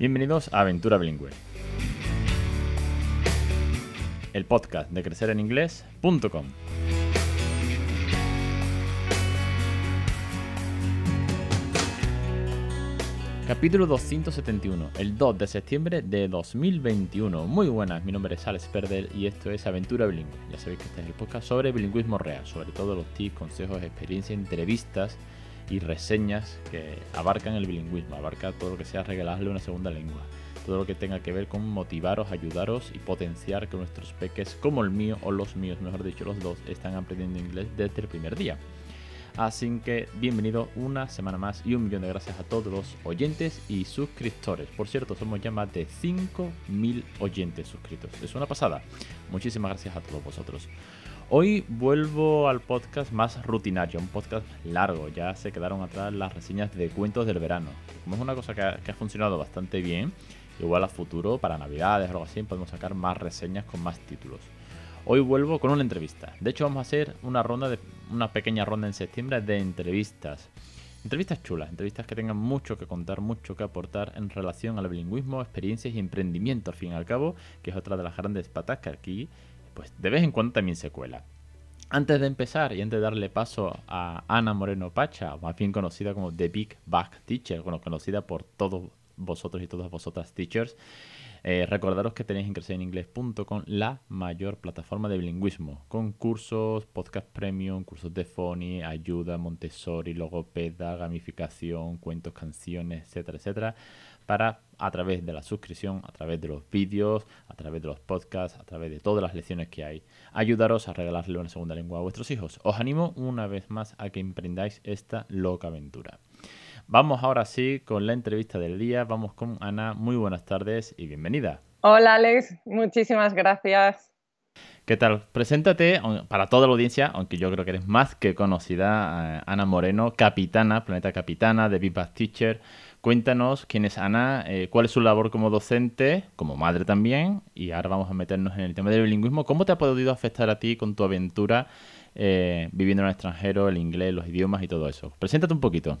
Bienvenidos a Aventura Bilingüe, el podcast de crecereninglés.com. Capítulo 271, el 2 de septiembre de 2021. Muy buenas, mi nombre es Alex Perder y esto es Aventura Bilingüe. Ya sabéis que este es el podcast sobre bilingüismo real, sobre todo los tips, consejos, experiencias, entrevistas y reseñas que abarcan el bilingüismo, abarca todo lo que sea regalarle una segunda lengua, todo lo que tenga que ver con motivaros, ayudaros y potenciar que nuestros peques, como el mío o los míos, mejor dicho los dos, están aprendiendo inglés desde el primer día. Así que bienvenido una semana más y un millón de gracias a todos los oyentes y suscriptores. Por cierto, somos ya más de 5.000 oyentes suscritos. Es una pasada. Muchísimas gracias a todos vosotros. Hoy vuelvo al podcast más rutinario, un podcast largo. Ya se quedaron atrás las reseñas de cuentos del verano. Como es una cosa que ha, funcionado bastante bien, igual a futuro, para navidades o algo así, podemos sacar más reseñas con más títulos. Hoy vuelvo con una entrevista. De hecho, vamos a hacer una ronda de una pequeña ronda en septiembre de entrevistas. Entrevistas chulas, entrevistas que tengan mucho que contar, mucho que aportar en relación al bilingüismo, experiencias y emprendimiento, al fin y al cabo, que es otra de las grandes patas que aquí, pues de vez en cuando también se cuela. Antes de empezar y antes de darle paso a Ana Moreno Pacha, más bien conocida como The Big Back Teacher, bueno, conocida por todos vosotros y todas vosotras teachers, eh, recordaros que tenéis en crecereninglés.com la mayor plataforma de bilingüismo, con cursos, podcast premium, cursos de Phony, ayuda, Montessori, logopeda, gamificación, cuentos, canciones, etcétera, etcétera, para a través de la suscripción, a través de los vídeos, a través de los podcasts, a través de todas las lecciones que hay, ayudaros a regalarle una segunda lengua a vuestros hijos. Os animo una vez más a que emprendáis esta loca aventura. Vamos ahora sí con la entrevista del día. Vamos con Ana. Muy buenas tardes y bienvenida. Hola Alex, muchísimas gracias. ¿Qué tal? Preséntate para toda la audiencia, aunque yo creo que eres más que conocida, eh, Ana Moreno, capitana, planeta capitana de Vipas Teacher. Cuéntanos quién es Ana, eh, cuál es su labor como docente, como madre también, y ahora vamos a meternos en el tema del bilingüismo. ¿Cómo te ha podido afectar a ti con tu aventura eh, viviendo en el extranjero, el inglés, los idiomas y todo eso? Preséntate un poquito.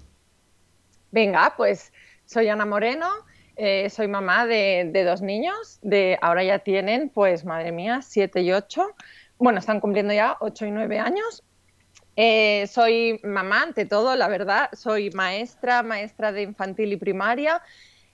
Venga, pues soy Ana Moreno, eh, soy mamá de, dos niños, de ahora ya tienen, pues madre mía, siete y ocho. Bueno, están cumpliendo ya ocho y nueve años. Eh, soy mamá ante todo, la verdad. Soy maestra, maestra de infantil y primaria.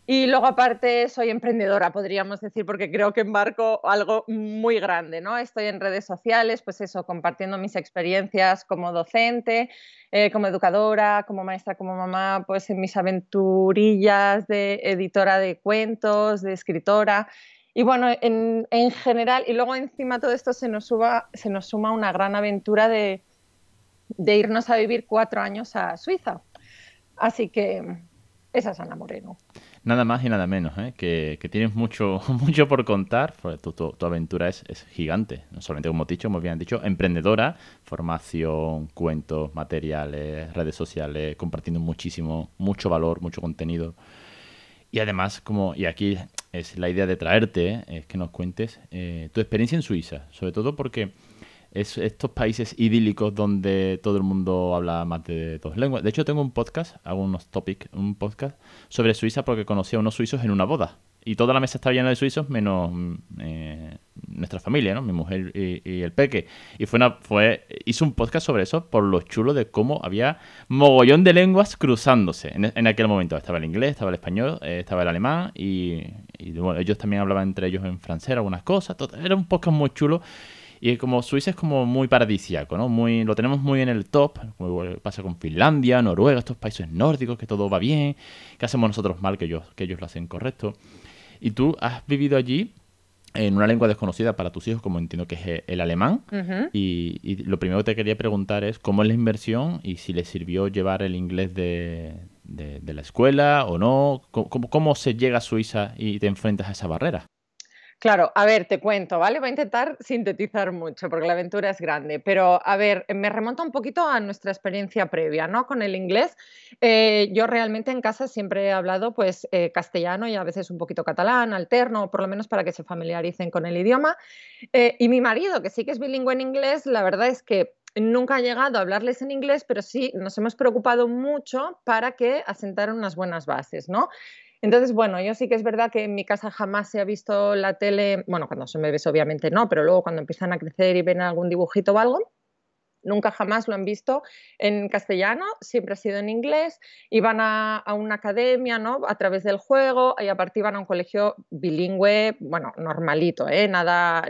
Y luego aparte soy emprendedora, podríamos decir, porque creo que embarco algo muy grande, ¿no? Estoy en redes sociales, pues eso, compartiendo mis experiencias como docente, eh, como educadora, como maestra, como mamá, pues en mis aventurillas de editora de cuentos, de escritora. Y bueno, en, en general, y luego encima todo esto se nos, suba, se nos suma una gran aventura de, de irnos a vivir cuatro años a Suiza. Así que esa es Ana Moreno. Nada más y nada menos, ¿eh? que, tienes mucho, mucho por contar. Tu, tu, aventura es, gigante. No solamente, como dicho, como bien dicho, emprendedora, formación, cuentos, materiales, redes sociales, compartiendo muchísimo, mucho valor, mucho contenido. Y además, como, y aquí es la idea de traerte, ¿eh? es que nos cuentes eh, tu experiencia en Suiza, sobre todo porque es estos países idílicos donde todo el mundo habla más de dos lenguas. De hecho, tengo un podcast, hago unos topics, un podcast sobre Suiza porque conocí a unos suizos en una boda. Y toda la mesa estaba llena de suizos menos mm, eh, nuestra familia, ¿no? Mi mujer y, el peque. Y fue una, fue, hizo un podcast sobre eso por lo chulo de cómo había mogollón de lenguas cruzándose. En, aquel momento estaba el inglés, estaba el español, eh, estaba el alemán y, ellos también hablaban entre ellos en francés algunas cosas. era un podcast muy chulo y como Suiza es como muy paradisíaco, ¿no? Muy, lo tenemos muy en el top, como pasa con Finlandia, Noruega, estos países nórdicos, que todo va bien, que hacemos nosotros mal, que ellos, que ellos lo hacen correcto. Y tú has vivido allí en una lengua desconocida para tus hijos, como entiendo que es el alemán. y, lo primero que te quería preguntar es cómo es la inversión y si les sirvió llevar el inglés de, de, la escuela o no. ¿Cómo, ¿Cómo, se llega a Suiza y te enfrentas a esa barrera? Claro, a ver, te cuento, ¿vale? Voy a intentar sintetizar mucho porque la aventura es grande, pero a ver, me remonta un poquito a nuestra experiencia previa, ¿no? Con el inglés. Eh, yo realmente en casa siempre he hablado pues eh, castellano y a veces un poquito catalán, alterno, por lo menos para que se familiaricen con el idioma. Eh, y mi marido, que sí que es bilingüe en inglés, la verdad es que nunca ha llegado a hablarles en inglés, pero sí nos hemos preocupado mucho para que asentaran unas buenas bases, ¿no? Entonces, bueno, yo sí que es verdad que en mi casa jamás se ha visto la tele, bueno, cuando son bebés obviamente no, pero luego cuando empiezan a crecer y ven algún dibujito o algo, nunca jamás lo han visto en castellano, siempre ha sido en inglés, iban a, a, una academia ¿no? a través del juego y aparte iban a un colegio bilingüe, bueno, normalito, ¿eh? nada,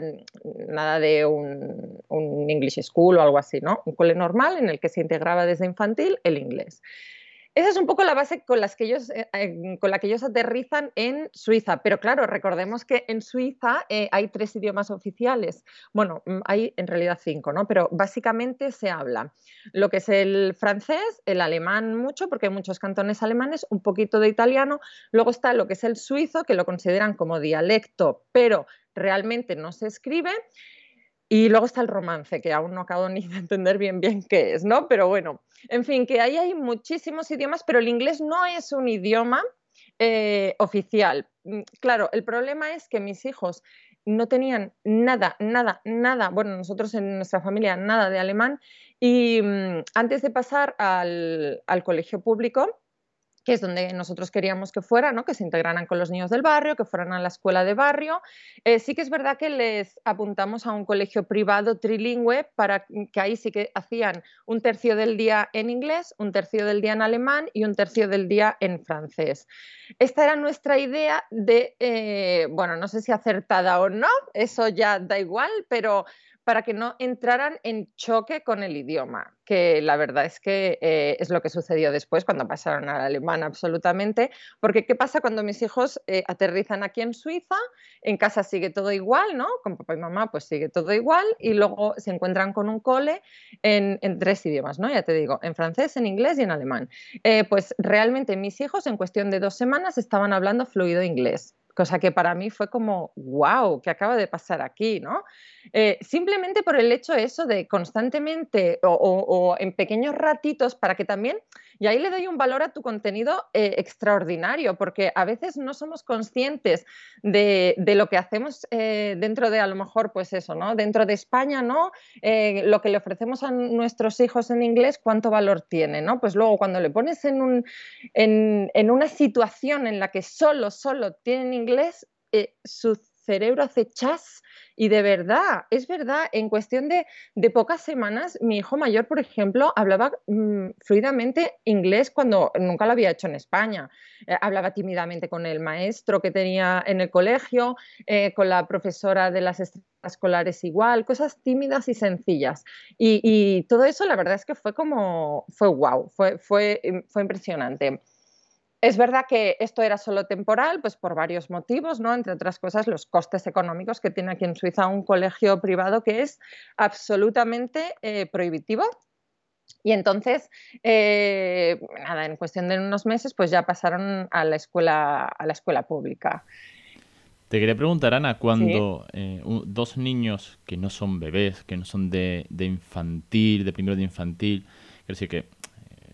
nada de un, un English School o algo así, ¿no? un cole normal en el que se integraba desde infantil el inglés. Esa es un poco la base con, las que ellos, eh, con la que ellos aterrizan en Suiza. Pero claro, recordemos que en Suiza eh, hay tres idiomas oficiales. Bueno, mm, hay en realidad cinco, ¿no? Pero básicamente se habla lo que es el francés, el alemán mucho, porque hay muchos cantones alemanes, un poquito de italiano. Luego está lo que es el suizo, que lo consideran como dialecto, pero realmente no se escribe. Y luego está el romance, que aún no acabo ni de entender bien bien qué es, ¿no? Pero bueno, en fin, que ahí hay muchísimos idiomas, pero el inglés no es un idioma eh, oficial. Mm, claro, el problema es que mis hijos no tenían nada, nada, nada, bueno, nosotros en nuestra familia nada de alemán y mm, antes de pasar al, al colegio público, que es donde nosotros queríamos que fueran, ¿no? que se integraran con los niños del barrio, que fueran a la escuela de barrio. Eh, sí que es verdad que les apuntamos a un colegio privado trilingüe para que ahí sí que hacían un tercio del día en inglés, un tercio del día en alemán y un tercio del día en francés. Esta era nuestra idea de, eh, bueno, no sé si acertada o no, eso ya da igual, pero para que no entraran en choque con el idioma, que la verdad es que eh, es lo que sucedió después cuando pasaron al alemán absolutamente, porque ¿qué pasa cuando mis hijos eh, aterrizan aquí en Suiza? En casa sigue todo igual, ¿no? Con papá y mamá pues sigue todo igual y luego se encuentran con un cole en, tres idiomas, ¿no? Ya te digo, en francés, en inglés y en alemán. Eh, pues realmente mis hijos en cuestión de dos semanas estaban hablando fluido inglés cosa que para mí fue como, wow, ¿qué acaba de pasar aquí? ¿no? Eh, simplemente por el hecho eso de constantemente o, en pequeños ratitos para que también, y ahí le doy un valor a tu contenido eh, extraordinario, porque a veces no somos conscientes de, lo que hacemos eh, dentro de a lo mejor, pues eso, ¿no? Dentro de España, ¿no? lo que le ofrecemos a nuestros hijos en inglés, ¿cuánto valor tiene? ¿no? Pues luego cuando le pones en, un, en, en una situación en la que solo, solo tienen inglés, eh, cerebro hace chas y de verdad, es verdad, en cuestión de, pocas semanas, mi hijo mayor, por ejemplo, hablaba mm, fluidamente inglés cuando nunca lo había hecho en España. Eh, hablaba tímidamente con el maestro que tenía en el colegio, eh, con la profesora de las escolares igual, cosas tímidas y sencillas. Y, todo eso, la verdad es que fue como, fue wow, fue, fue, fue impresionante. Es verdad que esto era solo temporal, pues por varios motivos, ¿no? Entre otras cosas, los costes económicos que tiene aquí en Suiza un colegio privado que es absolutamente eh, prohibitivo. Y entonces, eh, nada, en cuestión de unos meses, pues ya pasaron a la escuela, a la escuela pública. Te quería preguntar, Ana, cuando eh, dos niños que no son bebés, que no son de, de infantil, de primero de infantil, quiero decir que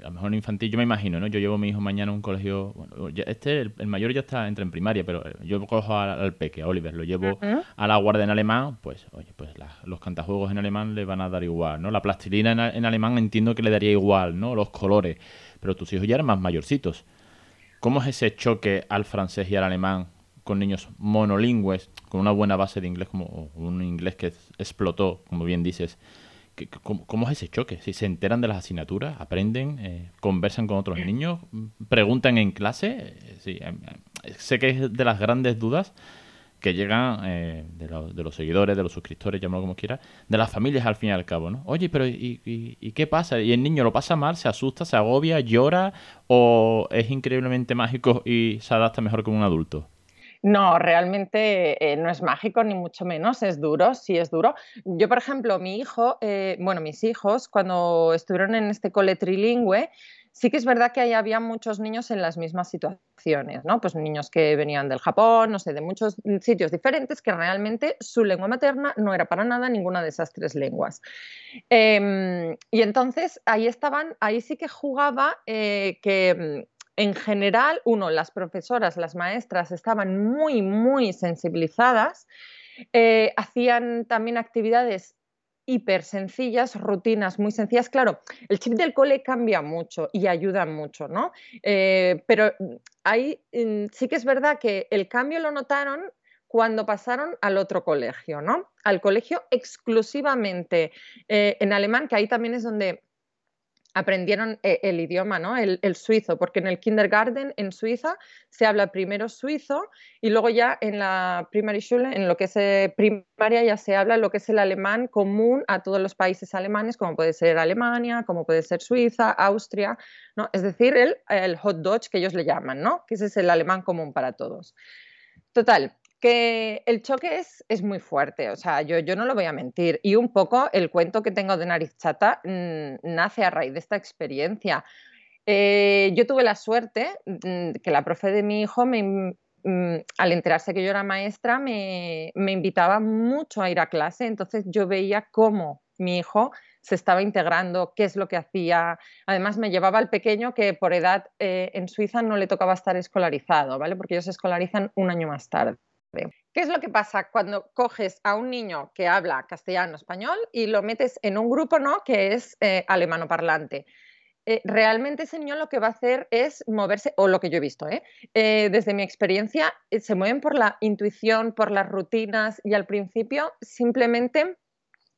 a lo mejor infantil, yo me imagino, ¿no? Yo llevo a mi hijo mañana a un colegio, bueno, este, el, mayor ya está, entra en primaria, pero eh, yo cojo al, peque, a Oliver, lo llevo a la guardia en alemán, pues, oye, pues los cantajuegos en alemán le van a dar igual, ¿no? La plastilina en, alemán entiendo que le daría igual, ¿no? Los colores, pero tus hijos ya eran más mayorcitos. ¿Cómo es ese choque al francés y al alemán con niños monolingües, con una buena base de inglés, como un inglés que explotó, como bien dices? ¿Cómo, es ese choque? Si se enteran de las asignaturas, aprenden, eh, conversan con otros niños, preguntan en clase. Eh, em, em, sé que es de las grandes dudas que llegan eh, de, los seguidores, de los suscriptores, llámalo como quieras, de las familias al fin y al cabo, ¿no? Oye, pero ¿y, qué pasa? ¿Y el niño lo pasa mal, se asusta, se agobia, llora o es increíblemente mágico y se adapta mejor que un adulto? No, realmente eh, no es mágico, ni mucho menos, es duro, sí es duro. Yo, por ejemplo, mi hijo, eh, bueno, mis hijos, cuando estuvieron en este cole trilingüe, sí que es verdad que ahí había muchos niños en las mismas situaciones, ¿no? Pues niños que venían del Japón, no sé, de muchos sitios diferentes, que realmente su lengua materna no era para nada ninguna de esas tres lenguas. Em, y entonces ahí estaban, ahí sí que jugaba eh, que en general, uno, las profesoras, las maestras estaban muy, muy sensibilizadas, eh, hacían también actividades hiper sencillas, rutinas muy sencillas. Claro, el chip del cole cambia mucho y ayuda mucho, ¿no? Eh, pero ahí mm, sí que es verdad que el cambio lo notaron cuando pasaron al otro colegio, ¿no? Al colegio exclusivamente eh, en alemán, que ahí también es donde aprendieron eh, el idioma, ¿no? El, suizo, porque en el kindergarten en Suiza se habla primero suizo y luego ya en la primary en lo que es eh, primaria, ya se habla lo que es el alemán común a todos los países alemanes, como puede ser Alemania, como puede ser Suiza, Austria, ¿no? Es decir, el, hot Deutsch que ellos le llaman, ¿no? Que ese es el alemán común para todos. Total, que el choque es, es muy fuerte, o sea, yo, yo, no lo voy a mentir. Y un poco el cuento que tengo de Nariz Chata mm, nace a raíz de esta experiencia. Eh, yo tuve la suerte mm, que la profe de mi hijo, mm, al enterarse que yo era maestra, me, me, invitaba mucho a ir a clase, entonces yo veía cómo mi hijo se estaba integrando, qué es lo que hacía. Además, me llevaba al pequeño que por edad eh, en Suiza no le tocaba estar escolarizado, ¿vale? Porque ellos se escolarizan un año más tarde. ¿Qué es lo que pasa cuando coges a un niño que habla castellano español y lo metes en un grupo ¿no? que es eh, alemano parlante? Eh, realmente ese niño lo que va a hacer es moverse, o lo que yo he visto, ¿eh? desde mi experiencia, se mueven por la intuición, por las rutinas y al principio simplemente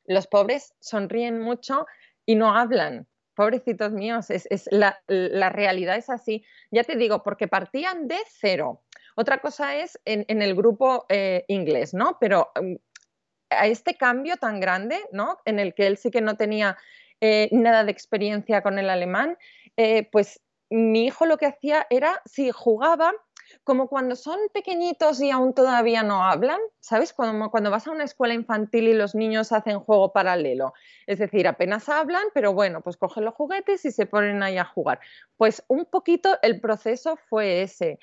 los pobres sonríen mucho y no hablan. Pobrecitos míos, es, la, la realidad es así. Ya te digo, porque partían de cero otra cosa es en, el grupo eh, inglés, ¿no? Pero mm, a este cambio tan grande, ¿no? En el que él sí que no tenía eh, nada de experiencia con el alemán, eh, pues mi hijo lo que hacía era, si jugaba, como cuando son pequeñitos y aún todavía no hablan, ¿sabes? Cuando, cuando vas a una escuela infantil y los niños hacen juego paralelo. Es decir, apenas hablan, pero bueno, pues cogen los juguetes y se ponen ahí a jugar. Pues un poquito el proceso fue ese.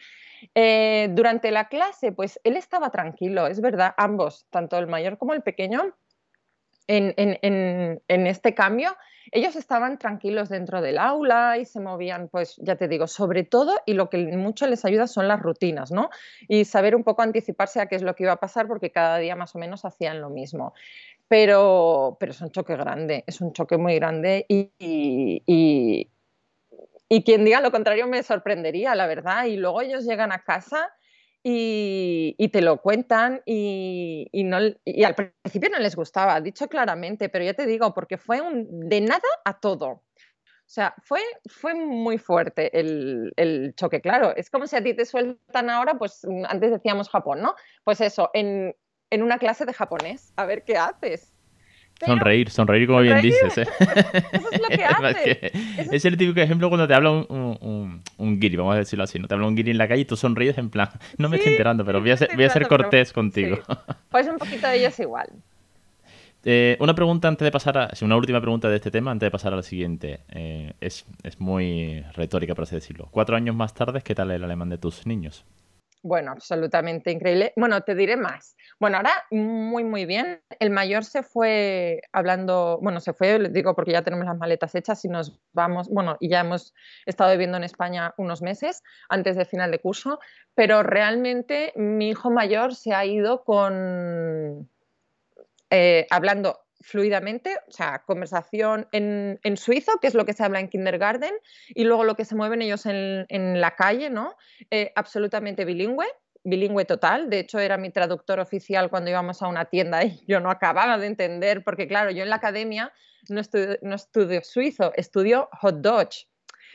Eh, durante la clase, pues él estaba tranquilo, es verdad, ambos, tanto el mayor como el pequeño, en, este cambio, ellos estaban tranquilos dentro del aula y se movían, pues ya te digo, sobre todo, y lo que mucho les ayuda son las rutinas, ¿no? Y saber un poco anticiparse a qué es lo que iba a pasar, porque cada día más o menos hacían lo mismo. Pero, pero es un choque grande, es un choque muy grande y, y quien diga lo contrario me sorprendería, la verdad. Y luego ellos llegan a casa y, te lo cuentan y, no, al principio no les gustaba, dicho claramente, pero ya te digo, porque fue un, de nada a todo. O sea, fue, fue muy fuerte el, choque, claro. Es como si a ti te sueltan ahora, pues antes decíamos Japón, ¿no? Pues eso, en, en una clase de japonés, a ver qué haces sonreír, sonreír como bien dices. ¿eh? Eso es lo que hace. es el típico ejemplo cuando te habla un, un, guiri, vamos a decirlo así, ¿no? Te habla un guiri en la calle y tú sonríes en plan, no me estoy enterando, pero voy a ser, voy a ser cortés contigo. Pues un poquito de ellos igual. Eh, una pregunta antes de pasar a. Una última pregunta de este tema antes de pasar a la siguiente. Eh, es, es muy retórica, por así decirlo. Cuatro años más tarde, ¿qué tal el alemán de tus niños? Bueno, absolutamente increíble. Bueno, te diré más. Bueno, ahora muy, muy bien. El mayor se fue hablando, bueno, se fue, digo, porque ya tenemos las maletas hechas y nos vamos, bueno, y ya hemos estado viviendo en España unos meses antes del final de curso, pero realmente mi hijo mayor se ha ido con, eh, hablando fluidamente, o sea, conversación en, suizo, que es lo que se habla en kindergarten, y luego lo que se mueven ellos en, la calle, ¿no? Eh, absolutamente bilingüe, bilingüe total. De hecho, era mi traductor oficial cuando íbamos a una tienda y yo no acababa de entender, porque claro, yo en la academia no, estudio, suizo, estudio hot Dutch.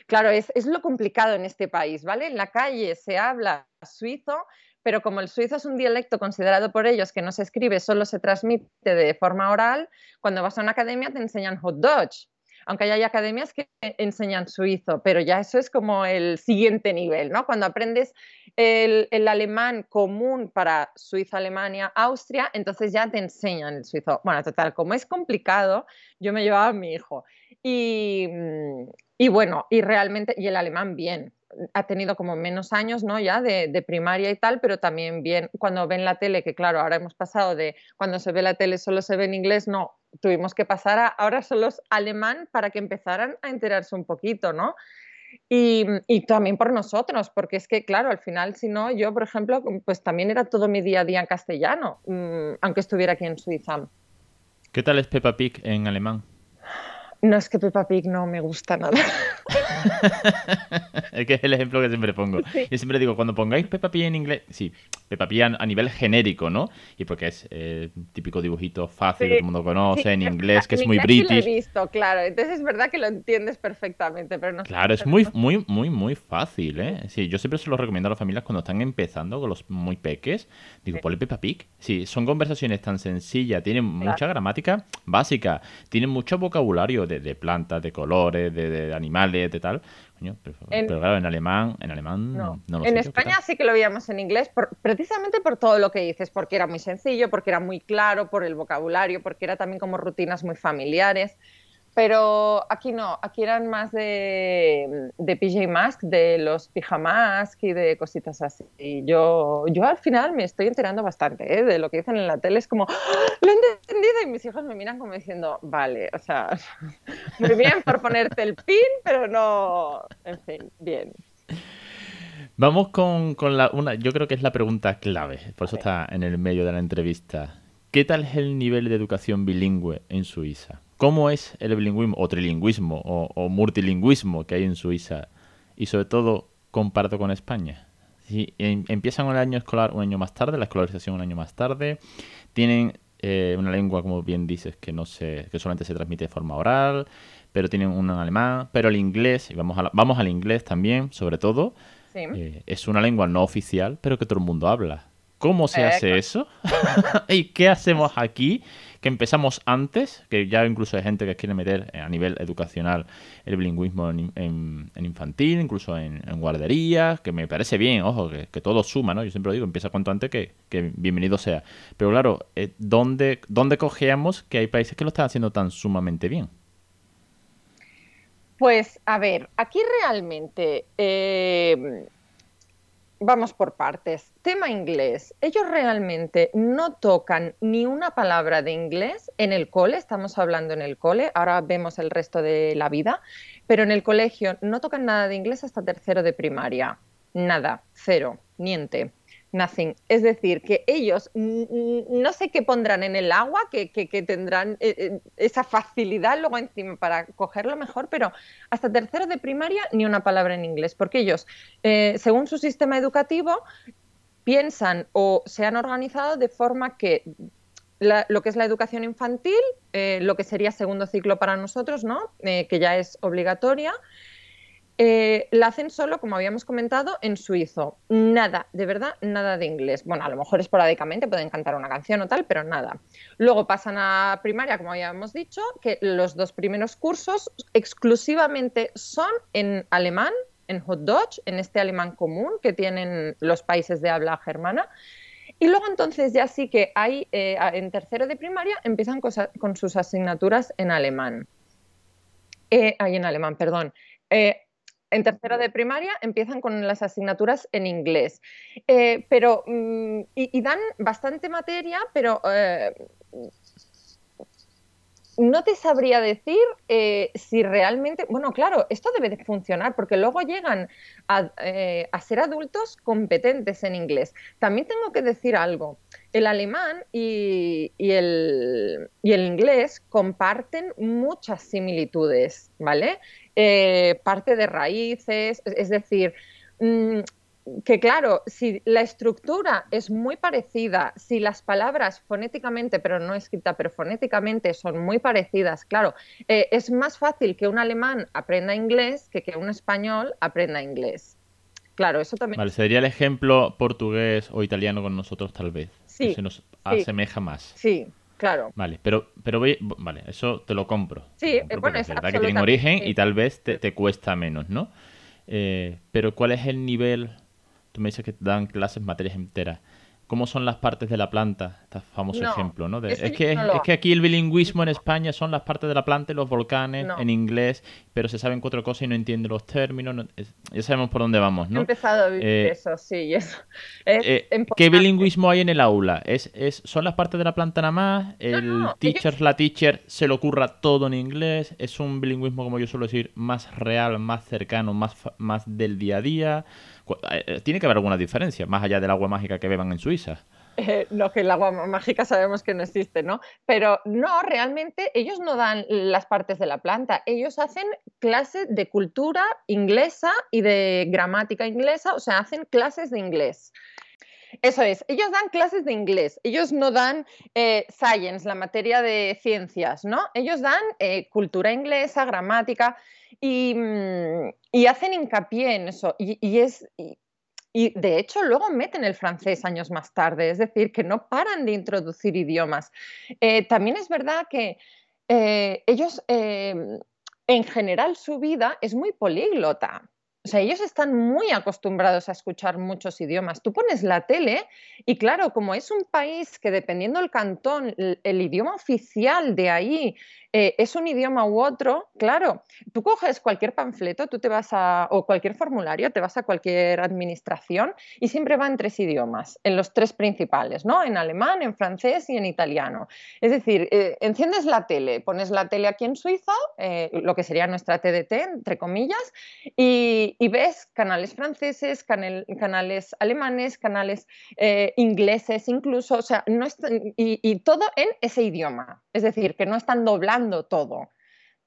Claro, es, es lo complicado en este país, ¿vale? En la calle se habla suizo, pero como el suizo es un dialecto considerado por ellos que no se escribe, solo se transmite de forma oral, cuando vas a una academia te enseñan hot Dutch. Aunque hay academias que enseñan suizo, pero ya eso es como el siguiente nivel, ¿no? Cuando aprendes el, alemán común para Suiza, Alemania, Austria, entonces ya te enseñan el suizo. Bueno, total, como es complicado, yo me llevaba a mi hijo. Y, mm, y bueno, y realmente, y el alemán bien, ha tenido como menos años, ¿no? Ya de, primaria y tal, pero también bien cuando ven la tele, que claro, ahora hemos pasado de cuando se ve la tele solo se ve en inglés, no, tuvimos que pasar a ahora solo es alemán para que empezaran a enterarse un poquito, ¿no? Y, también por nosotros, porque es que, claro, al final, si no, yo, por ejemplo, pues también era todo mi día a día en castellano, mm, aunque estuviera aquí en Suiza. ¿Qué tal es Peppa Pig en alemán? No es que Peppa Pig no me gusta nada. es que es el ejemplo que siempre pongo. Yo siempre digo, cuando pongáis Peppa Pig en inglés, sí, Peppa Pig a, nivel genérico, ¿no? Y porque es eh, típico dibujito fácil que todo el mundo conoce, en inglés, que es muy british. Sí lo he visto, claro. Entonces es verdad que lo entiendes perfectamente, pero no Claro, es muy, muy, muy, muy fácil, ¿eh? Sí, yo siempre se lo recomiendo a las familias cuando están empezando con los muy peques. Digo, ponle Peppa Pig. Sí, son conversaciones tan sencillas, tienen mucha gramática básica, tienen mucho vocabulario de, plantas, de colores, de, animales, de tal. pero, claro, en alemán, en alemán no, lo En España sí que lo veíamos en inglés, precisamente por todo lo que dices, porque era muy sencillo, porque era muy claro, por el vocabulario, porque era también como rutinas muy familiares. Pero aquí no, aquí eran más de, de PJ Mask, de los pijamask y de cositas así. Y yo, yo al final me estoy enterando bastante ¿eh? de lo que dicen en la tele. Es como, ¡Ah! lo he entendido y mis hijos me miran como diciendo, vale, o sea, muy bien por ponerte el pin, pero no, en fin, bien. Vamos con, con la, una, yo creo que es la pregunta clave, por eso está en el medio de la entrevista. ¿Qué tal es el nivel de educación bilingüe en Suiza? ¿Cómo es el bilingüismo o trilingüismo o, multilingüismo que hay en Suiza? Y sobre todo, comparto con España. Si em, empiezan el año escolar un año más tarde, la escolarización un año más tarde, tienen eh, una lengua, como bien dices, que no se, que solamente se transmite de forma oral, pero tienen un alemán, pero el inglés, y vamos, vamos al inglés también, sobre todo, eh, es una lengua no oficial, pero que todo el mundo habla. ¿Cómo se hace eso? ¿Y qué hacemos aquí? Que empezamos antes, que ya incluso hay gente que quiere meter a nivel educacional el bilingüismo en, infantil, incluso en, guarderías, que me parece bien, ojo, que, todo suma, ¿no? Yo siempre lo digo, empieza cuanto antes que, bienvenido sea. Pero claro, eh, ¿dónde, ¿dónde cogeamos que hay países que lo están haciendo tan sumamente bien? Pues a ver, aquí realmente eh, vamos por partes. Tema inglés. Ellos realmente no tocan ni una palabra de inglés en el cole, estamos hablando en el cole, ahora vemos el resto de la vida, pero en el colegio no tocan nada de inglés hasta tercero de primaria. Nada, cero, niente nothing. Es decir, que ellos no sé qué pondrán en el agua, que, tendrán eh, eh, esa facilidad luego encima para cogerlo mejor, pero hasta tercero de primaria ni una palabra en inglés, porque ellos, eh, según su sistema educativo, piensan o se han organizado de forma que lo que es la educación infantil, lo que sería segundo ciclo para nosotros, ¿no? que ya es obligatoria, eh, la hacen solo, como habíamos comentado, en suizo. Nada, de verdad, nada de inglés. Bueno, a lo mejor esporádicamente pueden cantar una canción o tal, pero nada. Luego pasan a primaria, como habíamos dicho, que los dos primeros cursos exclusivamente son en alemán, en Hochdeutsch, en este alemán común que tienen los países de habla germana. Y luego entonces ya sí que hay, eh, en tercero de primaria, empiezan con, sus asignaturas en alemán. Eh, en alemán, perdón. Eh, en tercero de primaria empiezan con las asignaturas en inglés, eh, pero mm, y, dan bastante materia, pero eh, no te sabría decir eh, si realmente, bueno, claro, esto debe de funcionar porque luego llegan a, ser adultos competentes en inglés. También tengo que decir algo, el alemán y, el, y el inglés comparten muchas similitudes, ¿vale? Eh, parte de raíces, es decir, mm, que claro, si la estructura es muy parecida, si las palabras fonéticamente, pero no escrita, pero fonéticamente son muy parecidas, claro, eh, es más fácil que un alemán aprenda inglés que que un español aprenda inglés. Claro, eso también. Vale, sería el ejemplo portugués o italiano con nosotros, tal vez. Sí. Que se nos asemeja más. Sí, Claro. Vale, pero, pero voy, vale, eso te lo compro. Sí, bueno, es verdad que tienen origen y tal vez te, te cuesta menos, ¿no? Eh, pero ¿cuál es el nivel? Tú me dices que dan clases materias enteras. ¿Cómo son las partes de la planta? Este famoso ejemplo, ¿no? es, que, es que aquí el bilingüismo en España son las partes de la planta y los volcanes en inglés, pero se saben cuatro cosas y no entienden los términos. ya sabemos por dónde vamos, ¿no? He empezado a vivir eh, eso, sí. Eso. Eh, ¿Qué bilingüismo hay en el aula? ¿Es, es, ¿Son las partes de la planta nada más? ¿El teacher, la teacher, se le ocurra todo en inglés? ¿Es un bilingüismo, como yo suelo decir, más real, más cercano, más, más del día a día? Eh, tiene que haber alguna diferencia, más allá del agua mágica que beban en Suiza. Eh, no, que el agua mágica sabemos que no existe, ¿no? Pero no, realmente ellos no dan las partes de la planta, ellos hacen clases de cultura inglesa y de gramática inglesa, o sea, hacen clases de inglés. Eso es, ellos dan clases de inglés, ellos no dan eh, science, la materia de ciencias, ¿no? Ellos dan eh, cultura inglesa, gramática y, mm, hacen hincapié en eso. Y, es, y de hecho luego meten el francés años más tarde, es decir, que no paran de introducir idiomas. Eh, también es verdad que ellos, em, en general, su vida es muy políglota. O sea, ellos están muy acostumbrados a escuchar muchos idiomas. Tú pones la tele y claro, como es un país que dependiendo del cantón, el, idioma oficial de ahí eh, es un idioma u otro, claro, tú coges cualquier panfleto, tú te vas a, o cualquier formulario, te vas a cualquier administración y siempre va en tres idiomas, en los tres principales, ¿no? En alemán, en francés y en italiano. Es decir, eh, enciendes la tele, pones la tele aquí en Suiza, eh, lo que sería nuestra TDT, entre comillas, y, ves canales franceses, canales alemanes, canales ingleses incluso, o sea, no y, y todo en ese idioma. Es decir, que no están todo.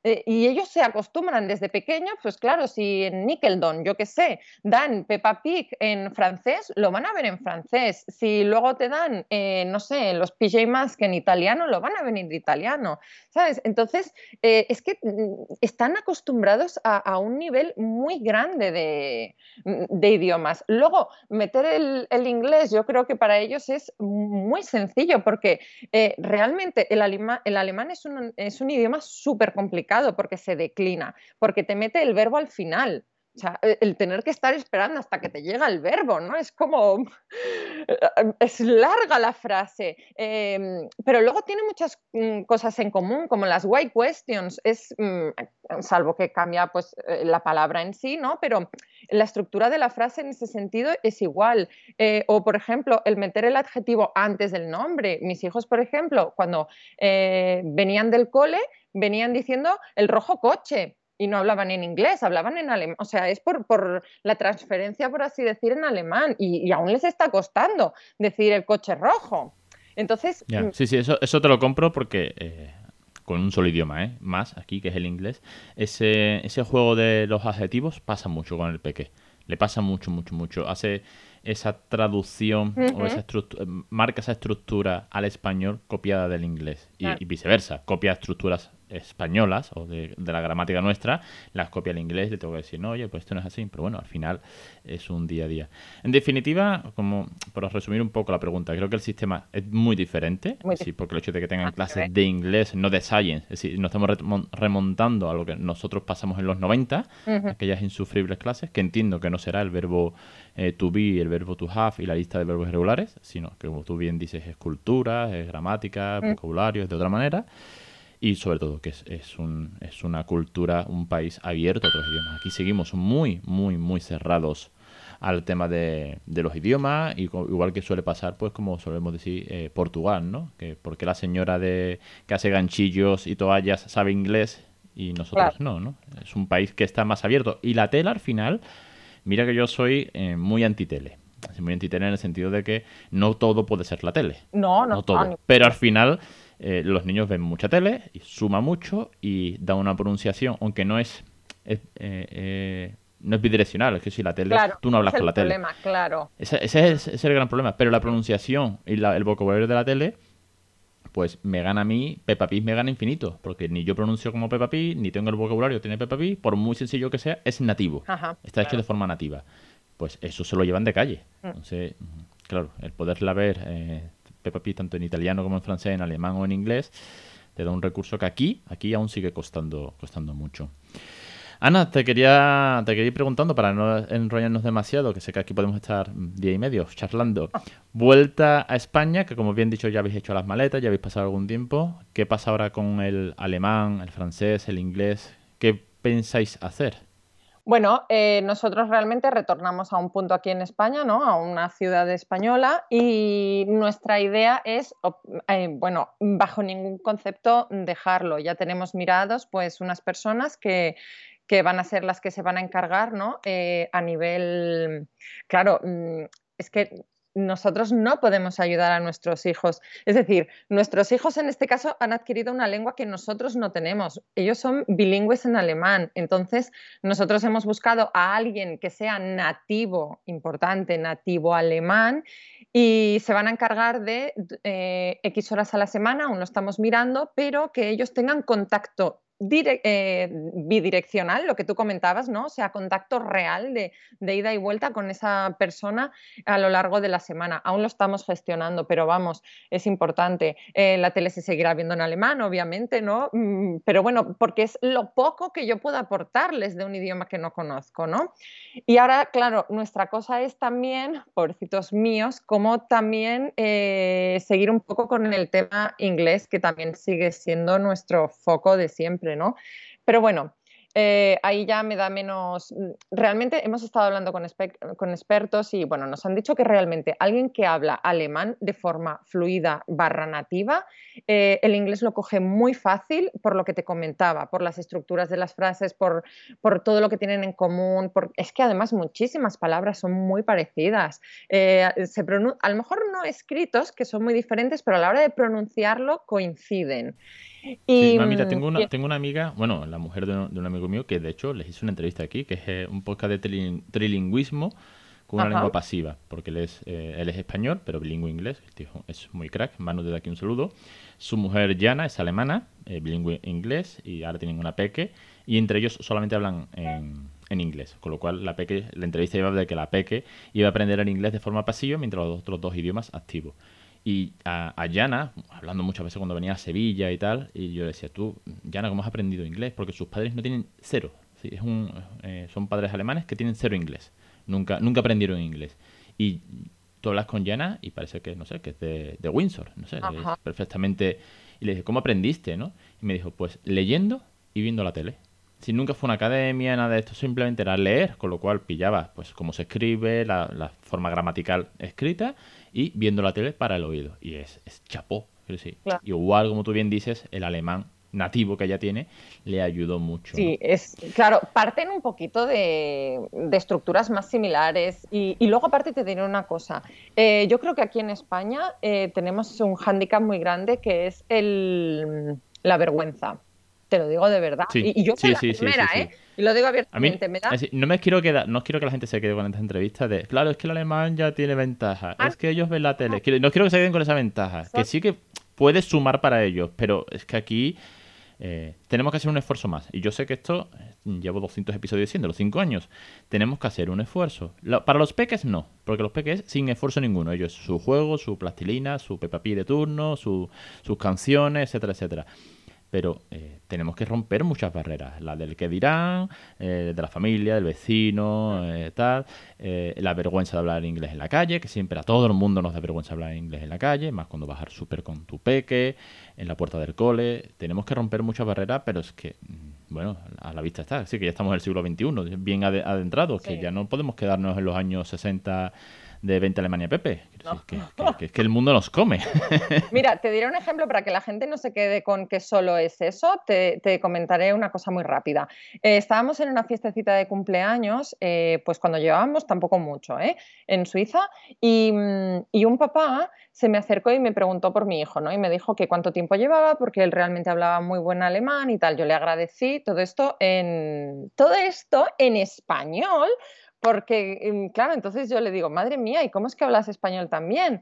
Eh, y ellos se acostumbran desde pequeños, pues claro, si en Nickeldon, yo qué sé, dan Peppa Pig en francés, lo van a ver en francés. Si luego te dan, eh, no sé, los PJ Masks en italiano, lo van a ver en italiano, ¿sabes? Entonces, eh, es que mm, están acostumbrados a, un nivel muy grande de, mm, idiomas. Luego, meter el, inglés, yo creo que para ellos es muy sencillo, porque realmente el, el alemán es un, es un idioma súper complicado porque se declina, porque te mete el verbo al final. O sea, e, el tener que estar esperando hasta que te llega el verbo, ¿no? Es como... Es larga la frase, em, pero luego tiene muchas mm, cosas en común, como las white questions, es, mm, salvo que cambia pues, eh, la palabra en sí, ¿no? Pero la estructura de la frase en ese sentido es igual. Eh, o, por ejemplo, el meter el adjetivo antes del nombre. Mis hijos, por ejemplo, cuando eh, venían del cole, venían diciendo el rojo coche y no hablaban en inglés, hablaban en alemán. O sea, es por, por, la transferencia, por así decir, en alemán. Y, aún les está costando decir el coche rojo. Entonces. Mm, sí, sí, eso, eso te lo compro porque. Eh, con un solo idioma, ¿eh? Más aquí, que es el inglés. Ese, ese juego de los adjetivos pasa mucho con el peque. Le pasa mucho, mucho, mucho. Hace esa traducción o esa estructura, marca esa estructura al español copiada del inglés y, y viceversa, copia estructuras españolas o de, la gramática nuestra, las copia al inglés y le tengo que decir, no, oye, pues esto no es así, pero bueno, al final es un día a día. En definitiva, como para resumir un poco la pregunta, creo que el sistema es muy diferente, sí, porque el hecho de que tengan clases de inglés, no de science, es decir, nos estamos remontando a lo que nosotros pasamos en los 90, aquellas insufribles clases, que entiendo que no será el verbo eh, to be, el verbo to have y la lista de verbos irregulares, sino que como tú bien dices, es cultura, es gramática, vocabulario, es de otra manera y sobre todo que es, es, un, es una cultura, un país abierto a otros idiomas. Aquí seguimos muy, muy, muy cerrados al tema de, de los idiomas, y igual que suele pasar, pues como solemos decir, eh, Portugal, ¿no? Que porque la señora de que hace ganchillos y toallas sabe inglés y nosotros no, ¿no? Es un país que está más abierto. Y la tela al final, mira que yo soy eh, muy antitele. Muy antitele en el sentido de que no todo puede ser la tele. No, no, no todo. Pero al final eh, los niños ven mucha tele y suma mucho y da una pronunciación, aunque no es, eh, eh, no es bidireccional, es que si la tele, tú no hablas con la tele. Claro. Ese, es, el gran problema. Pero la pronunciación y el vocabulario de la tele, pues me gana a mí, Peppa Pig me gana infinito, porque ni yo pronuncio como Peppa Pig, ni tengo el vocabulario que tiene Peppa Pig, por muy sencillo que sea, es nativo. Está hecho de forma nativa. Pues eso se lo llevan de calle. Mm. Entonces, claro, el poderla ver Peppa tanto en italiano como en francés, en alemán o en inglés, te da un recurso que aquí, aquí aún sigue costando, costando mucho. Ana, te quería, te quería ir preguntando para no enrollarnos demasiado, que sé que aquí podemos estar día y medio charlando. Vuelta a España, que como bien dicho ya habéis hecho las maletas, ya habéis pasado algún tiempo. ¿Qué pasa ahora con el alemán, el francés, el inglés? ¿Qué pensáis hacer? Bueno, eh, nosotros realmente retornamos a un punto aquí en España, ¿no? A una ciudad española y nuestra idea es, eh, bueno, bajo ningún concepto dejarlo. Ya tenemos mirados, pues, unas personas que, van a ser las que se van a encargar, ¿no? Eh, a nivel, claro, mm, es que nosotros no podemos ayudar a nuestros hijos. Es decir, nuestros hijos en este caso han adquirido una lengua que nosotros no tenemos. Ellos son bilingües en alemán. Entonces, nosotros hemos buscado a alguien que sea nativo, importante, nativo alemán, y se van a encargar de eh, X horas a la semana, aún lo estamos mirando, pero que ellos tengan contacto eh, bidireccional, lo que tú comentabas, ¿no? O sea, contacto real de, ida y vuelta con esa persona a lo largo de la semana. Aún lo estamos gestionando, pero vamos, es importante. Eh, la tele se seguirá viendo en alemán, obviamente, ¿no? Mm, pero bueno, porque es lo poco que yo puedo aportarles de un idioma que no conozco, ¿no? Y ahora, claro, nuestra cosa es también, pobrecitos míos, como también eh, seguir un poco con el tema inglés, que también sigue siendo nuestro foco de siempre. ¿No? Pero bueno, eh, ahí ya me da menos... Mm, realmente hemos estado hablando con, expertos y bueno, nos han dicho que realmente alguien que habla alemán de forma fluida barra nativa, eh, el inglés lo coge muy fácil por lo que te comentaba, por las estructuras de las frases, por, por todo lo que tienen en común. Es que además muchísimas palabras son muy parecidas. Eh, se a lo mejor no escritos, que son muy diferentes, pero a la hora de pronunciarlo coinciden. Y, mira, tengo una, tengo una amiga, bueno, la mujer de un, amigo mío, que de hecho les hice una entrevista aquí, que es eh, un podcast de trilingüismo con una lengua pasiva, porque él es, eh, él es español, pero bilingüe inglés, el tío es muy crack, Manu desde aquí un saludo. Su mujer Jana es alemana, eh, bilingüe inglés, y ahora tienen una peque, y entre ellos solamente hablan en, en inglés, con lo cual la peque, la entrevista iba de que la peque iba a aprender el inglés de forma pasiva, mientras los otros dos idiomas activos. Y a, a, Yana, hablando muchas veces cuando venía a Sevilla y tal, y yo decía, tú, Yana, ¿cómo has aprendido inglés? Porque sus padres no tienen cero. Es un, eh, son padres alemanes que tienen cero inglés. Nunca, nunca aprendieron inglés. Y tú hablas con Yana y parece que, no sé, que es de, de Windsor, no sé, es perfectamente... Y le dije, ¿cómo aprendiste, no? Y me dijo, pues leyendo y viendo la tele. Si nunca fue una academia, nada de esto, simplemente era leer, con lo cual pillaba pues cómo se escribe, la, la forma gramatical escrita y viendo la tele para el oído. Y es, es chapó. Sí. Igual, como tú bien dices, el alemán nativo que ella tiene le ayudó mucho. Sí, es claro, parten un poquito de, estructuras más similares y, luego aparte te diré una cosa, eh, yo creo que aquí en España eh, tenemos un hándicap muy grande que es el, la vergüenza te lo digo de verdad. y, yo soy la primera, ¿eh? Y lo digo abiertamente. me da... no me quiero quedar, no quiero que la gente se quede con esta entrevista de, claro, es que el alemán ya tiene ventaja, ah. es que ellos ven la tele, no quiero que se queden con esa ventaja, que sí que puede sumar para ellos, pero es que aquí eh, tenemos que hacer un esfuerzo más. Y yo sé que esto, eh, llevo 200 episodios diciendo, los 5 años, tenemos que hacer un esfuerzo. para los peques no, porque los peques sin esfuerzo ninguno. Ellos su juego, su plastilina, su Peppa de turno, sus canciones, etcétera, etcétera pero eh, tenemos que romper muchas barreras, la del que dirán, eh, de la familia, del vecino, eh, tal, la vergüenza de hablar inglés en la calle, que siempre a todo el mundo nos da vergüenza hablar inglés en la calle, más cuando vas al súper con tu peque, en la puerta del cole, tenemos que romper muchas barreras, pero es que, mm, bueno, a la vista está, así que ya estamos en el siglo XXI, bien adentrados, que ya no podemos quedarnos en los años 60 de 20 Alemania Pepe. Que, que, el mundo nos come. Mira, te diré un ejemplo para que la gente no se quede con que solo es eso. Te, comentaré una cosa muy rápida. Eh, estábamos en una fiestecita de cumpleaños, eh, pues cuando llevábamos tampoco mucho, ¿eh? en Suiza, y, mm, y, un papá se me acercó y me preguntó por mi hijo, ¿no? Y me dijo que cuánto tiempo llevaba, porque él realmente hablaba muy buen alemán y tal. Yo le agradecí todo esto en todo esto en español porque, em, claro, entonces yo le digo, madre mía, ¿y cómo es que hablas español también?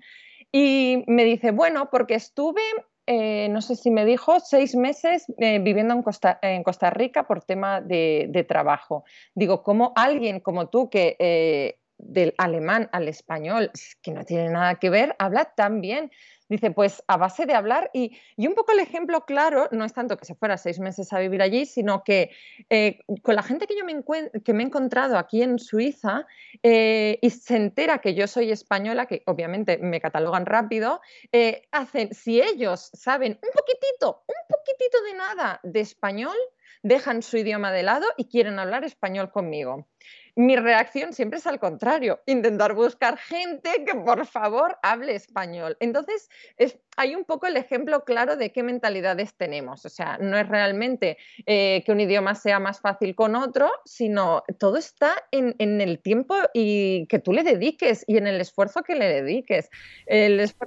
Y me dice, bueno, porque estuve, eh, no sé si me dijo, seis meses eh, viviendo en Costa, en Costa, Rica por tema de, trabajo. Digo, ¿cómo alguien como tú que eh, del alemán al español, que no tiene nada que ver, habla tan bien? Dice, pues a base de hablar y, un poco el ejemplo claro, no es tanto que se fuera seis meses a vivir allí, sino que eh, con la gente que yo me, que me he encontrado aquí en Suiza eh, y se entera que yo soy española, que obviamente me catalogan rápido, eh, hacen, si ellos saben un poquitito, un poquitito de nada de español, dejan su idioma de lado y quieren hablar español conmigo. Mi reacción siempre es al contrario, intentar buscar gente que por favor hable español. Entonces, es, hay un poco el ejemplo claro de qué mentalidades tenemos. O sea, no es realmente eh, que un idioma sea más fácil con otro, sino todo está en, el tiempo y que tú le dediques y en el esfuerzo que le dediques.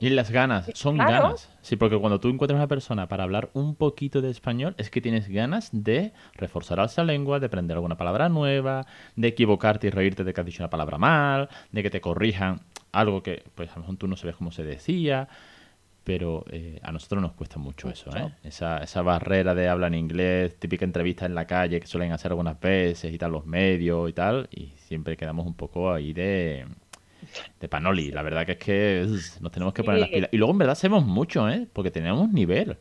Y las ganas, son ganas. Sí, porque cuando tú encuentras una persona para hablar un poquito de español, es que tienes ganas de reforzar esa lengua, de aprender alguna palabra nueva, de equivocarte y reírte de que has dicho una palabra mal, de que te corrijan algo que pues a lo mejor tú no sabes cómo se decía pero eh, a nosotros nos cuesta mucho eso, ¿eh? Esa, esa barrera de hablar en inglés, típica entrevista en la calle que suelen hacer algunas veces y tal, los medios y tal, y siempre quedamos un poco ahí de, de panoli. La verdad que es que nos tenemos que poner las pilas. Y luego en verdad sabemos mucho, ¿eh? Porque tenemos nivel.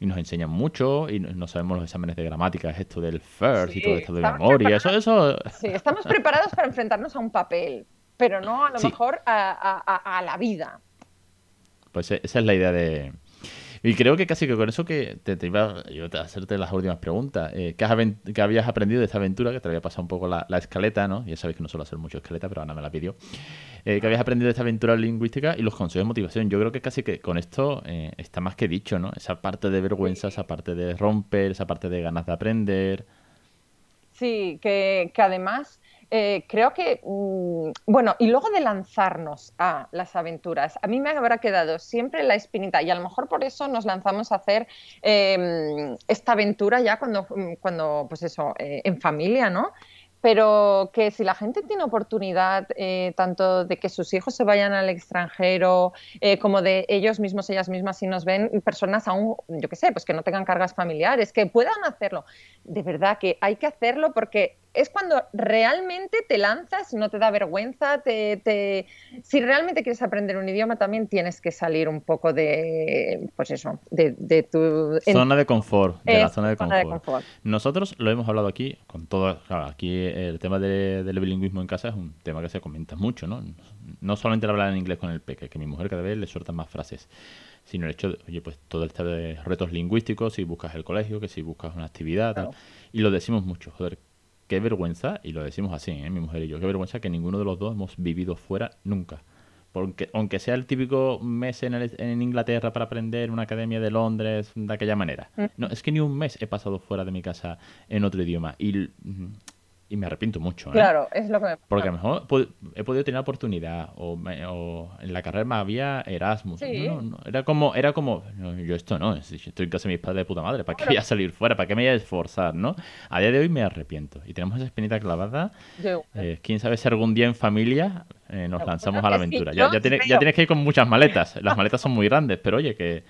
Y nos enseñan mucho y no sabemos los exámenes de gramática, es esto del first y todo esto de memoria. Eso, eso... Sí, estamos preparados para enfrentarnos a un papel, pero no a lo mejor a, a, a la vida. Pues e, esa es la idea de... Y creo que casi que con eso que te, iba a hacerte las últimas preguntas. Eh, ¿qué, habías aprendido de esta aventura? Que te había pasado un poco la, escaleta, ¿no? Ya sabéis que no suelo hacer mucho escaleta, pero Ana me la pidió. Eh, ¿Qué habías aprendido de esta aventura lingüística y los consejos de motivación? Yo creo que casi que con esto eh, está más que dicho, ¿no? Esa parte de vergüenza, esa parte de romper, esa parte de ganas de aprender. Sí, que, que además eh, creo que, mm, bueno, y luego de lanzarnos a las aventuras, a mí me habrá quedado siempre la espinita y a lo mejor por eso nos lanzamos a hacer em, esta aventura ya cuando, mm, cuando pues eso, eh, en familia, ¿no? pero que si la gente tiene oportunidad eh, tanto de que sus hijos se vayan al extranjero como de ellos mismos, ellas mismas, si nos ven personas aún, yo qué sé, pues que no tengan cargas familiares, que puedan hacerlo, de verdad que hay que hacerlo porque es cuando realmente te lanzas, no te da vergüenza, te, si realmente quieres aprender un idioma también tienes que salir un poco de, pues eso, de, tu... Zona de confort, de la zona de confort. Nosotros lo hemos hablado aquí, con todo, claro, aquí el tema del bilingüismo en casa es un tema que se comenta mucho, ¿no? No solamente hablar en inglés con el peque, que mi mujer cada vez le suelta más frases, sino el hecho de, oye, pues todo este de retos lingüísticos, si buscas el colegio, que si buscas una actividad, tal, y lo decimos mucho, joder, qué vergüenza, y lo decimos así, ¿eh? mi mujer y yo, qué vergüenza que ninguno de los dos hemos vivido fuera nunca. Porque aunque sea el típico mes en, en Inglaterra para aprender una academia de Londres de aquella manera. Mm. No, es que ni un mes he pasado fuera de mi casa en otro idioma. Y y me arrepiento mucho. ¿eh? Claro, es lo que me pasa. Porque a lo mejor he podido tener oportunidad o, en la carrera me había Erasmus. era como, era como yo esto no, estoy en casa de mis padres de puta madre, ¿para qué voy a salir fuera? ¿Para qué me voy a esforzar? ¿no? A día de hoy me arrepiento y tenemos esa espinita clavada. Eh, Quién sabe si algún día en familia eh, nos lanzamos a la aventura. Ya, ya, ya tienes que ir con muchas maletas. Las maletas son muy grandes, pero oye, que,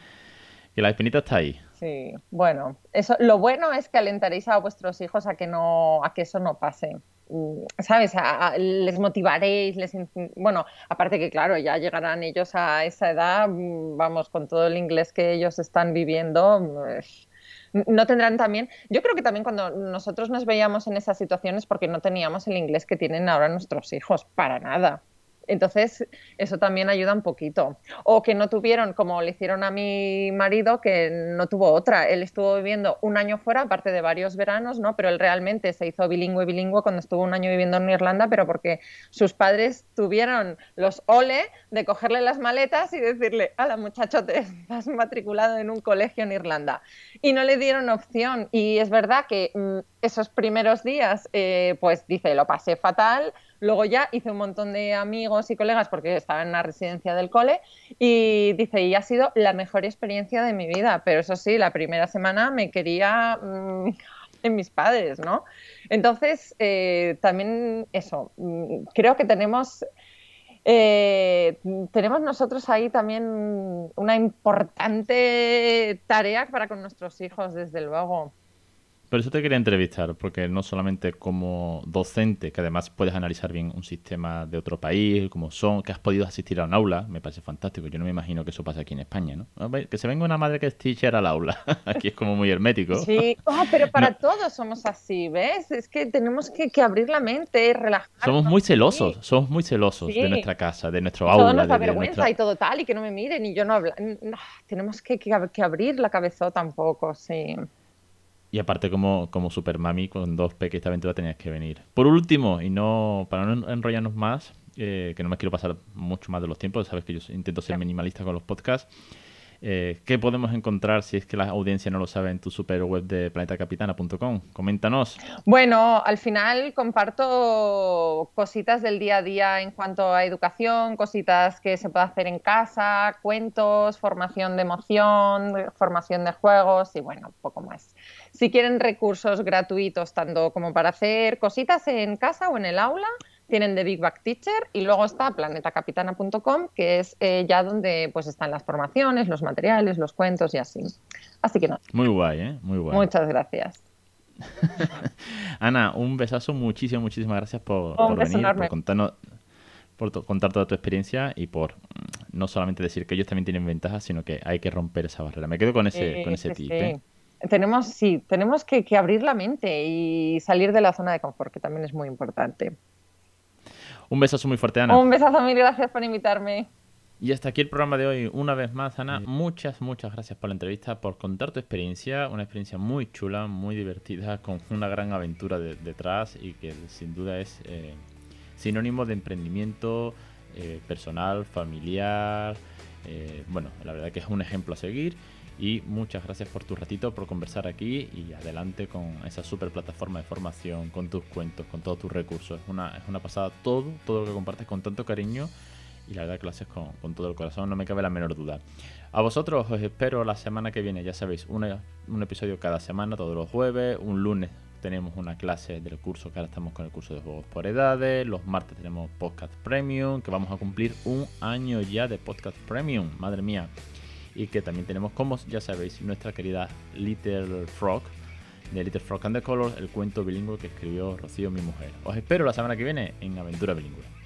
que la espinita está ahí. Sí, bueno, eso, lo bueno es que alentaréis a vuestros hijos a que no, a que eso no pase. Mm, ¿Sabes? les motivaréis, les, bueno, aparte que claro, ya llegarán ellos a esa edad, mm, vamos, con todo el inglés que ellos están viviendo, pues, no tendrán también, yo creo que también cuando nosotros nos veíamos en esas situaciones porque no teníamos el inglés que tienen ahora nuestros hijos, para nada. Entonces, eso también ayuda un poquito. O que no tuvieron, como le hicieron a mi marido, que no tuvo otra. Él estuvo viviendo un año fuera, aparte de varios veranos, ¿no? Pero él realmente se hizo bilingüe, bilingüe cuando estuvo un año viviendo en Irlanda, pero porque sus padres tuvieron los ole de cogerle las maletas y decirle, la muchacho, te has matriculado en un colegio en Irlanda. Y no le dieron opción. Y es verdad que mm, esos primeros días, eh, pues dice, lo pasé fatal Luego ya hice un montón de amigos y colegas porque estaba en una residencia del cole y dice, y ha sido la mejor experiencia de mi vida, pero eso sí, la primera semana me quería mm, en mis padres, ¿no? Entonces, eh, también eso, mm, creo que tenemos... Eh, tenemos nosotros ahí también una importante tarea para con nuestros hijos, desde luego. Por eso te quería entrevistar, porque no solamente como docente, que además puedes analizar bien un sistema de otro país, como son, que has podido asistir a un aula, me parece fantástico. Yo no me imagino que eso pase aquí en España, ¿no? Que se venga una madre que es teacher al aula. aquí es como muy hermético. Sí, oh, pero para todos somos así, ¿ves? Es que tenemos que, abrir la mente, relajar. Somos muy celosos, somos muy celosos de nuestra casa, de nuestro aula. Todo nos da vergüenza y todo tal, y que no me miren y yo no hablo. tenemos que, que abrir la cabezota un poco, sí. Y aparte como, como super mami con dos peques esta aventura tenías que venir. Por último, y no para no enrollarnos más, eh, que no me quiero pasar mucho más de los tiempos, sabes que yo intento ser minimalista con los podcasts. Eh, ¿Qué podemos encontrar si es que la audiencia no lo sabe en tu super web de planetacapitana.com? Coméntanos. Bueno, al final comparto cositas del día a día en cuanto a educación, cositas que se puede hacer en casa, cuentos, formación de emoción, formación de juegos y bueno, poco más. Si quieren recursos gratuitos, tanto como para hacer cositas en casa o en el aula, tienen The Big Back Teacher y luego está planetacapitana.com, que es eh, ya donde pues están las formaciones, los materiales, los cuentos y así. Así que no. Muy guay, ¿eh? Muy guay. Muchas gracias. Ana, un besazo, muchísimas, muchísimas gracias por, venir, por contarnos, por contar toda tu experiencia y por mm, no solamente decir que ellos también tienen ventajas, sino que hay que romper esa barrera. Me quedo con ese, con ese tip. ¿eh? Tenemos, sí, tenemos que abrir la mente y salir de la zona de confort, que también es muy importante. Un besazo muy fuerte, Ana. Un besazo, mil gracias por invitarme. Y hasta aquí el programa de hoy. Una vez más, Ana, muchas, muchas gracias por la entrevista, por contar tu experiencia. Una experiencia muy chula, muy divertida, con una gran aventura detrás y que sin duda es eh, sinónimo de emprendimiento eh, personal, familiar. Eh, bueno, la verdad que es un ejemplo a seguir. Y muchas gracias por tu ratito, por conversar aquí y adelante con esa super plataforma de formación, con tus cuentos, con todos tus recursos. Es una, es una pasada todo, todo lo que compartes con tanto cariño y la verdad que lo haces con, con, todo el corazón, no me cabe la menor duda. A vosotros os espero la semana que viene, ya sabéis, un episodio cada semana, todos los jueves, un lunes tenemos una clase del curso que ahora estamos con el curso de juegos por edades, los martes tenemos podcast premium, que vamos a cumplir un año ya de podcast premium, madre mía y que también tenemos, como ya sabéis, nuestra querida Little Frog, de Little Frog and the Colors, el cuento bilingüe que escribió Rocío, mi mujer. Os espero la semana que viene en Aventura Bilingüe.